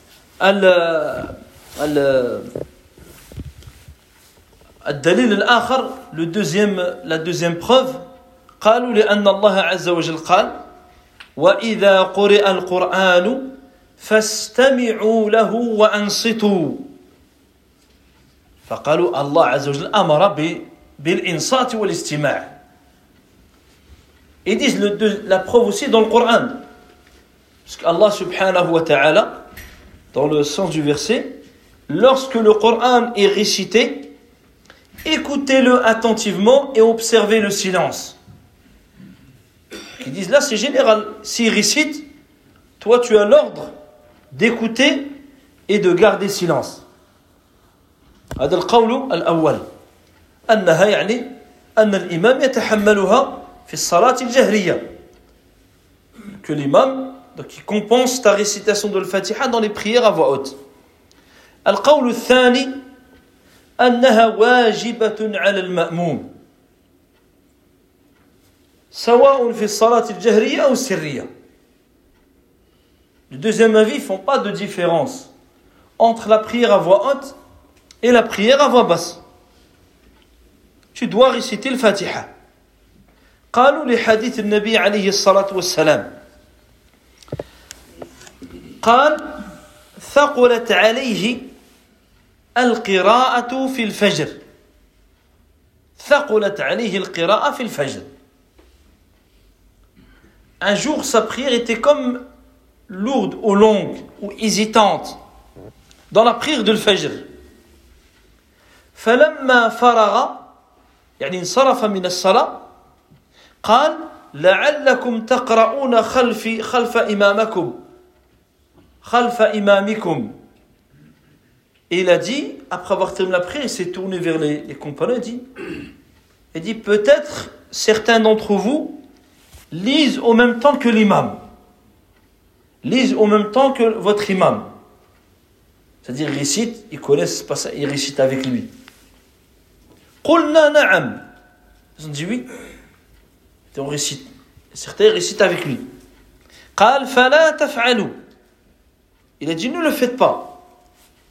الدليل الآخر le deuxième, la deuxième preuve قالوا لأن الله عز وجل قال وإذا قرئ القرآن فاستمعوا له وأنصتوا فقالوا الله عز وجل أمر بالإنصات والاستماع Ils disent de, la preuve aussi dans le Coran. Parce qu'Allah subhanahu wa ta'ala, dans le sens du verset, lorsque le Coran est récité, écoutez-le attentivement et observez le silence. Ils disent là c'est général. S'il récite, toi tu as l'ordre d'écouter et de garder silence. هذا القول الأول أنها يعني أن الإمام يتحملها في الصلاة الجهرية que l'imam donc il compense ta récitation de l'Fatiha dans les prières à voix haute القول الثاني أنها واجبة على المأموم سواء في الصلاة الجهرية أو السرية Le deuxième avis, ils font pas de différence entre la prière à voix haute et la prière à voix basse. Tu dois réciter le Fatiha. قالوا لحديث النبي عليه الصلاة والسلام قال ثقلت عليه القراءة في الفجر. ثقلت عليه القراءة في الفجر. Un jour, sa prière était comme lourde ou longue ou hésitante dans la prière de l'Fajr. فلما فرغ يعني انصرف من الصلاة قال لعلكم تقرؤون خلف خلف إمامكم. Khalfa imamikum. Et il a dit, après avoir terminé la prière, il s'est tourné vers les, compagnons et dit, il dit peut-être certains d'entre vous lisent au même temps que l'imam. Lisent au même temps que votre imam. C'est-à-dire, ils récitent, ils connaissent pas ça, ils récitent avec lui. Qulna na'am. Ils ont dit oui. Et on récite. Certains récitent avec lui. Qal fala taf'alu. Il a dit ne le faites pas.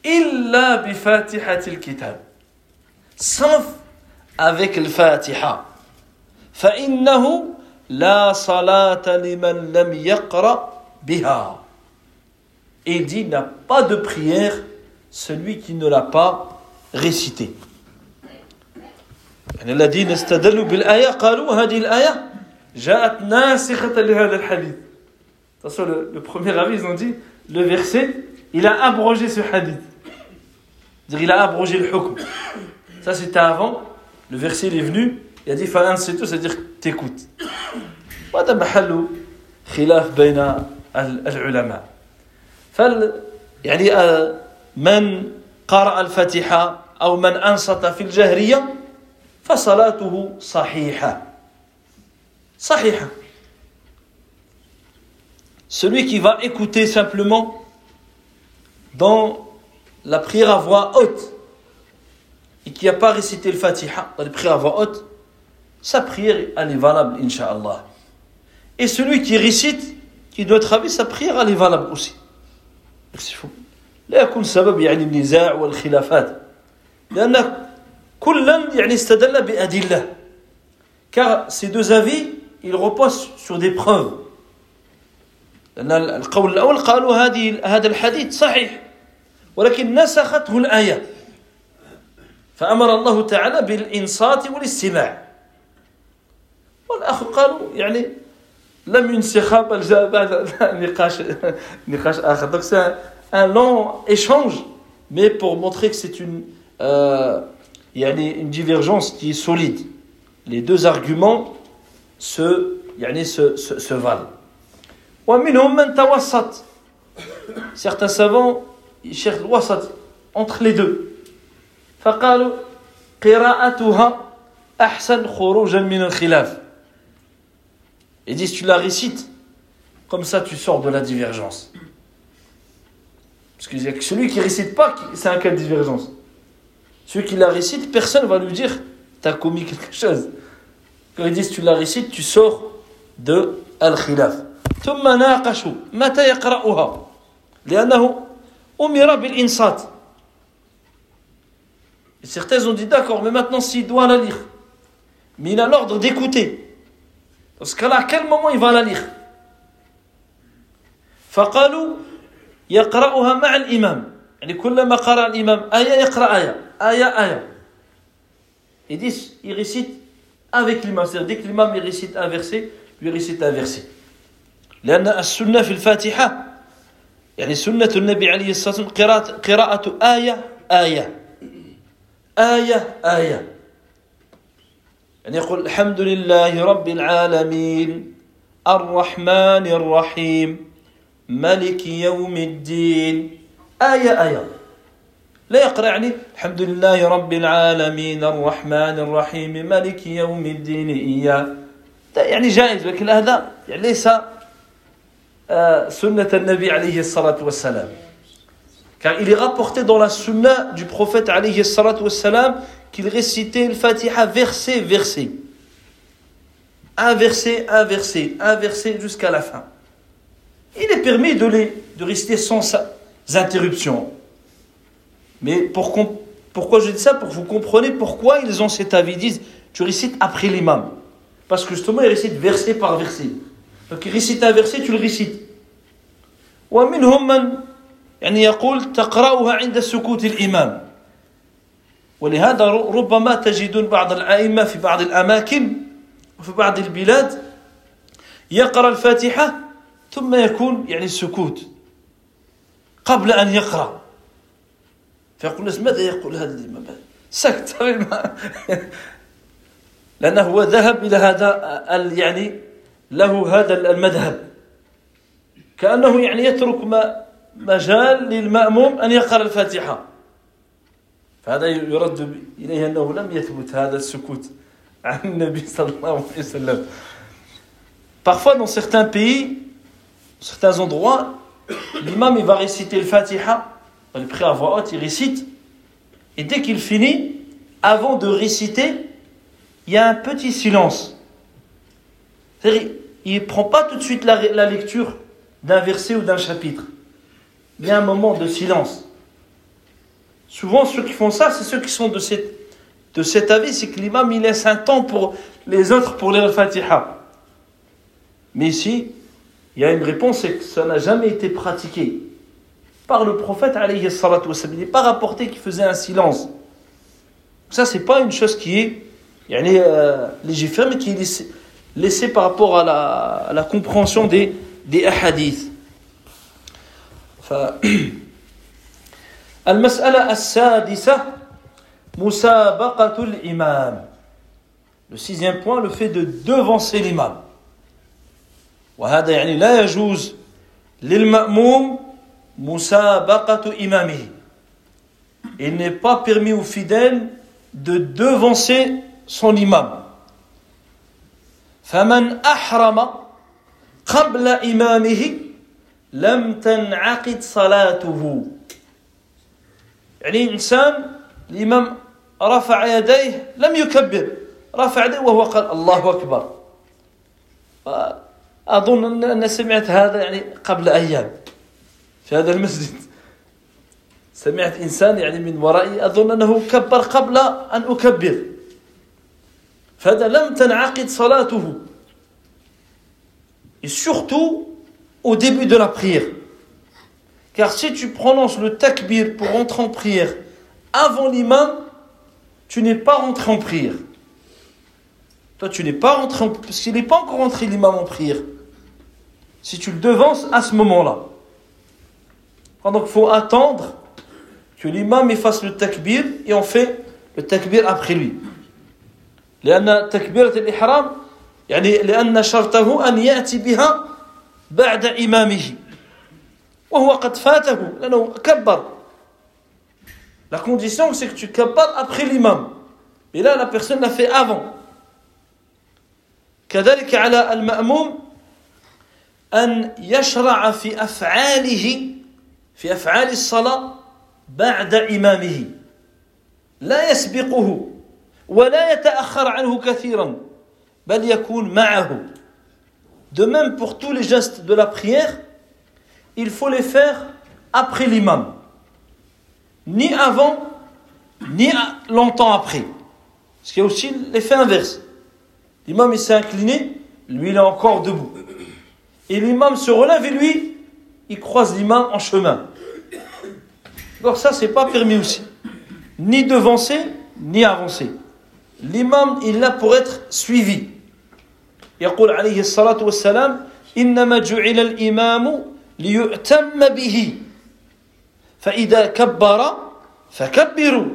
إلا بفاتحة الكتاب. Sauf avec le Fatiha. فإنه لا صلاة لمن لم يقرأ بها. Et il dit, il n'a pas de prière celui qui ne l'a pas récité. يعني الذين استدلوا بالآية قالوا هذه الآية جاءت ناسخة لهذا الحديث. Attention, le, le premier avis, ils ont dit, le verset, il a abrogé ce hadith. Il a abrogé le hukm. Ça, c'était avant. Le verset, il est venu. Il a dit, falan, c'est tout, c'est-à-dire, t'écoutes. وهذا محل خلاف بين العلماء. فال يعني من قرأ الفاتحة أو من أنصت في الجهرية فصلاته صحيحة صحيحة Celui qui va écouter simplement dans la prière à voix haute et qui n'a pas récité le Fatiha dans la prière à voix haute, sa prière elle est valable, Inch'Allah. Et celui qui récite, qui doit travailler, sa prière elle est valable aussi. يكسفوا لا يكون سبب يعني النزاع والخلافات لأن كلا يعني استدل بأدلة car ces deux avis ils reposent sur des preuves لأن القول الأول قالوا هذه هذا الحديث صحيح ولكن نسخته الآية فأمر الله تعالى بالإنصات والاستماع والآخر قالوا يعني لم ينسخ بل جاء بعد نقاش نقاش آخر donc c'est un, un long échange mais pour montrer que c'est une euh, il y a une divergence qui est solide les deux arguments se يعني se, se, se valent ومنهم من توسط certains savants ils cherchent الوسط entre les deux فقالوا قراءتها أحسن خروجا من الخلاف Ils disent tu la récites, comme ça tu sors de la divergence. Parce qu'il y a que celui qui récite pas, c'est un cas de divergence. Celui qui la récite, personne ne va lui dire t'as commis quelque chose. Quand ils disent tu la récites, tu sors de al-khilaf. ثم ناقشوا متى يقرأها لأنه أمر بالإنصات Et certains ont dit d'accord, mais maintenant s'il doit la lire, mais il a l'ordre d'écouter. Dans ce cas-là, à quel moment il va la lire فقالوا يقرأها مع الإمام يعني كلما قرأ الإمام آية يقرأ آية آية آية Ils disent, il récite avec l'imam. C'est-à-dire, dès que l'imam récite un verset, lui récite un verset. لأن السنة في الفاتحة يعني سنة النبي عليه الصلاة والسلام قراءة, قراءة آية آية. آية آية. يعني يقول الحمد لله رب العالمين الرحمن الرحيم ملك يوم الدين. آية آية. لا يقرأ يعني الحمد لله رب العالمين الرحمن الرحيم ملك يوم الدين إياه يعني جائز لكن هذا يعني ليس euh, al-Nabi alayhi salatu. Car il est rapporté dans la sunna du prophète alayhi salatu wassalam qu'il récitait le fatiha verset, verset. Un verset, un verset, un verset jusqu'à la fin. Il est permis de, les, de réciter sans interruption. Mais pourquoi je dis ça? Pour que vous compreniez pourquoi ils ont cet avis. Ils disent, tu récites après l'imam. Parce que justement, ils récitent verset par verset. Donc, ils récitent un verset, tu le récites. ومنهم من يعني يقول تقرأها عند سكوت الإمام ولهذا ربما تجدون بعض الأئمة في بعض الأماكن وفي بعض البلاد يقرأ الفاتحة ثم يكون يعني السكوت قبل أن يقرأ فيقول الناس ماذا يقول هذا الإمام سكت لأنه هو ذهب إلى هذا يعني له هذا المذهب كأنه يعني يترك ما مجال للمأموم أن يقرأ الفاتحة فهذا يرد إليه أنه لم يثبت هذا السكوت عن النبي صلى الله عليه وسلم Parfois, dans certains pays, certains endroits, l'imam il va réciter le Fatiha, il prie à voix haute, il récite, et dès qu'il finit, avant de réciter, il y a un petit silence. C'est-à-dire, il ne prend pas tout de suite la, lecture d'un verset ou d'un chapitre. Il y a un moment de silence. Souvent, ceux qui font ça, c'est ceux qui sont de, cet avis, c'est que l'imam, il laisse un temps pour les autres pour lire le. Mais ici, il y a une réponse, c'est que ça n'a jamais été pratiqué par le prophète, alayhi salatu Il n'est pas rapporté qu'il faisait un silence. Ça, c'est pas une chose qui est euh, légiférée, mais qui est laissée, par rapport à la, à la compréhension des, des ahadiths. المسألة السادسة مسابقة الإمام Le sixième point, le fait de devancer l'imam. وهذا يعني لا يجوز للمأموم مسابقة إمامه. Il n'est pas permis aux fidèles de devancer son imam. فمن أحرم قبل إمامه لم تنعقد صلاته. يعني إنسان الإمام رفع يديه لم يكبر رفع يديه وهو قال الله أكبر. أظن أن سمعت هذا يعني قبل أيام في هذا المسجد. سمعت إنسان يعني من ورائي أظن أنه كبر قبل أن أكبر. Et surtout au début de la prière. Car si tu prononces le takbir pour entrer en prière avant l'imam, tu n'es pas rentré en prière. Toi, tu n'es pas rentré en parce qu'il n'est pas encore rentré l'imam en prière. Si tu le devances à ce moment-là. Donc, il faut attendre que l'imam fasse le takbir et on fait le takbir après lui. لأن تكبيرة الإحرام يعني لأن شرطه أن يأتي بها بعد إمامه وهو قد فاته لأنه كبر La condition, c'est que tu kabbar après l'imam. Et là, la personne l'a fait avant. كذلك على المأموم أن يشرع في أفعاله في أفعال الصلاة بعد إمامه لا يسبقه ولا يتأخر عنه كثيرا بل يكون معه De même pour tous les gestes de la prière, il faut les faire après l'imam. Ni avant, ni longtemps après. Parce qu'il y a aussi l'effet inverse. L'imam il s'est incliné, lui il est encore debout. Et l'imam se relève et lui, il croise l'imam en chemin. Alors ça, c'est pas permis aussi. Ni devancer, ni avancer. L'imam, il est là pour être suivi. يقول عليه الصلاة والسلام إنما جعل الإمام ليؤتم به. فإذا كبر فكبروا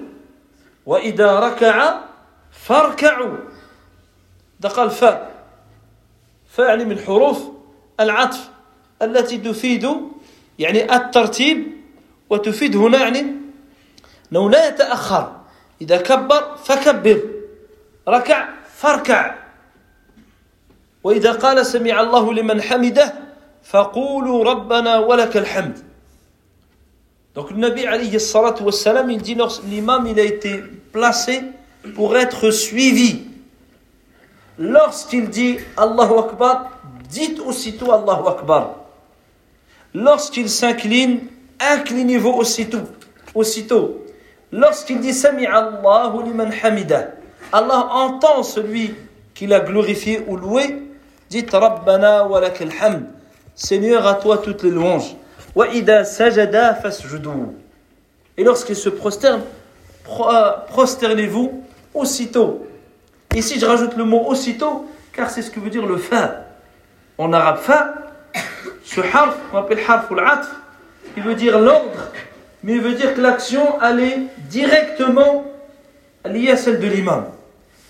وإذا ركع فاركعوا. ده قال فاء. فاء يعني من حروف العطف التي تفيد يعني الترتيب وتفيد هنا يعني أنه لا يتأخر إذا كبر فكبر. ركع فاركع وإذا قال سمع الله لمن حمده فقولوا ربنا ولك الحمد Donc le Nabi alayhi salatu wassalam, il dit l'imam il a été placé pour être suivi. Lorsqu'il dit Allahu Akbar, dites aussitôt Allahu Akbar. Lorsqu'il s'incline, inclinez-vous aussitôt. aussitôt. Lorsqu'il dit Sami Allahu liman hamida, Allah entend celui qu'il a glorifié ou loué, dites Rabbana wa. Seigneur, à toi toutes les louanges. Et lorsqu'il se prosterne, euh, prosternez-vous aussitôt. Ici, je rajoute le mot aussitôt, car c'est ce que veut dire le fa. En arabe, fa, ce harf, on appelle harf ou l'atf, il veut dire l'ordre, mais il veut dire que l'action, est directement liée à celle de l'imam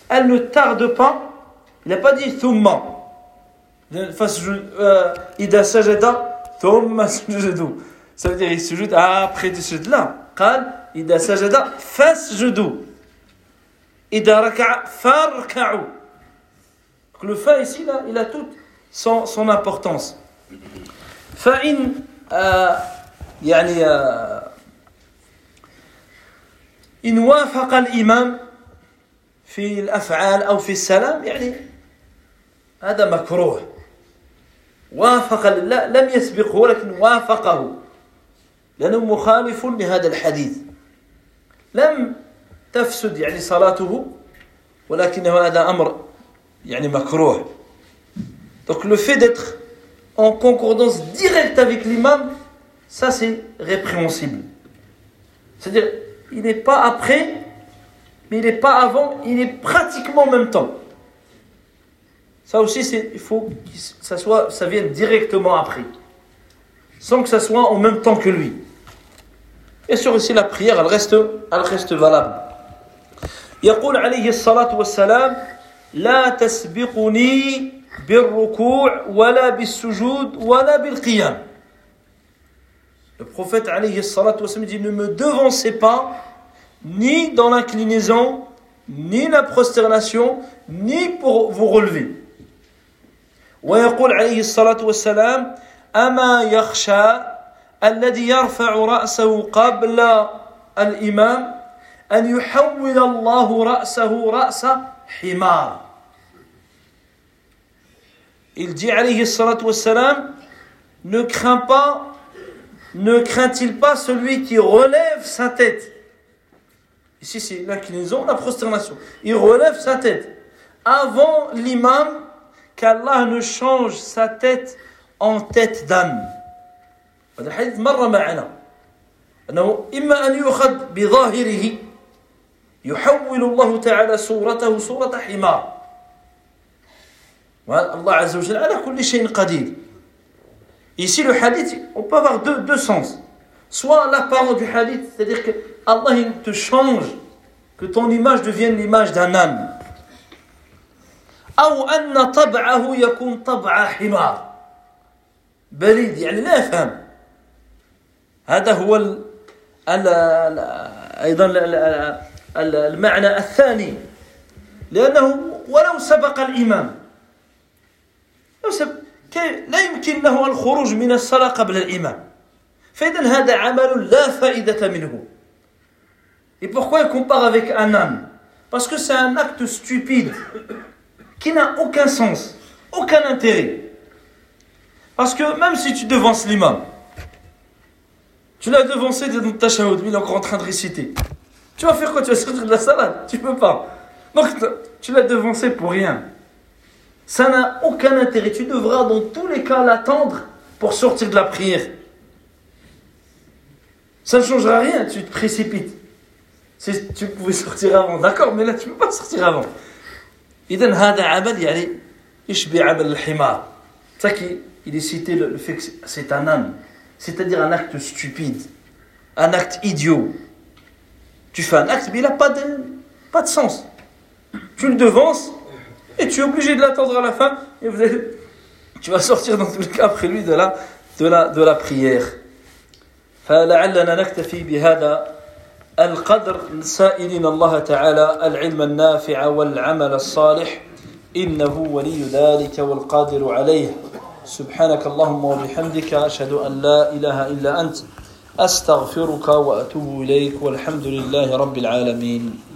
Elle ne tarde pas, il n'a pas dit thumma. Euh, ida sajada, ثم سجدوا ça veut dire il sujoute après du sujud là قال إذا سجد فاسجدوا إذا ركع فاركعوا le fa ici là il a toute son, son importance فإن آه يعني آه إن وافق الإمام في الأفعال أو في السلام يعني هذا مكروه. وافق لا لم يسبقه ولكن وافقه. لأنه مخالف لهذا الحديث. لم تفسد يعني صلاته ولكنه هذا أمر يعني مكروه. Donc le fait d'être en concordance directe avec l'imam, ça c'est répréhensible. C'est-à-dire, il n'est pas après, mais il n'est pas avant, il est pratiquement en même temps. Ça aussi, il faut que ça, soit, ça vienne directement après, sans que ça soit en même temps que lui. Bien sûr, ici, la prière, elle reste, elle reste valable. يقول عليه الصلاة والسلام لا تسبقني بالركوع ولا بالسجود ولا بالقيام Le prophète alayhi salatu wa dit ne me devancez pas ni dans l'inclinaison, ni la prosternation, ni pour vous relever. ويقول عليه الصلاة والسلام أما يخشى الذي يرفع رأسه قبل الإمام أن يحول الله رأسه رأس حمار Il dit عليه الصلاة والسلام ne craint pas ne craint-il pas celui qui relève sa tête Ici c'est l'inclinaison, la prosternation. Il relève sa tête. Avant l'imam, qu'Allah ne change sa tête en tête d'âne. هذا الحديث مر معنا أنه إما أن يؤخذ بظاهره يحول الله تعالى صورته صورة حمار الله عز وجل على كل شيء قدير Ici, le hadith, on peut avoir deux, deux sens. Soit l'apparence du hadith, c'est-à-dire que Allah il te change, que ton image devienne l'image d'un âne. أو أن طبعه يكون طبع حمار بليد يعني لا يفهم هذا هو ال ال ال أيضا ال المعنى الثاني لأنه ولو سبق الإمام لو سبق لا يمكن له الخروج من الصلاة قبل الإمام فإذا هذا عمل لا فائدة منه Et pourquoi il compare avec un âne? Parce que c'est un acte stupide qui n'a aucun sens, aucun intérêt. Parce que même si tu devances l'imam, tu l'as devancé dans ta il est encore en train de réciter. Tu vas faire quoi? Tu vas sortir de la salade? Tu peux pas. Donc tu l'as devancé pour rien. Ça n'a aucun intérêt. Tu devras dans tous les cas l'attendre pour sortir de la prière. Ça ne changera rien, tu te précipites. Si tu pouvais sortir avant, d'accord, mais là tu ne peux pas sortir avant. إذن هذا عمل يعني يشبه عمل الحمار. C'est ça qu'il est cité le, fait que c'est un âne. C'est-à-dire un acte stupide, un acte idiot. Tu fais un acte, mais il n'a pas de, pas de sens. Tu le devances et tu es obligé de l'attendre à la fin et vous tu vas sortir dans tous les cas après lui de la, de la, de la prière. فلعلنا نكتفي بهذا القدر سائلين الله تعالى العلم النافع والعمل الصالح إنه ولي ذلك والقادر عليه. سبحانك اللهم وبحمدك أشهد أن لا إله إلا أنت أستغفرك وأتوب إليك والحمد لله رب العالمين.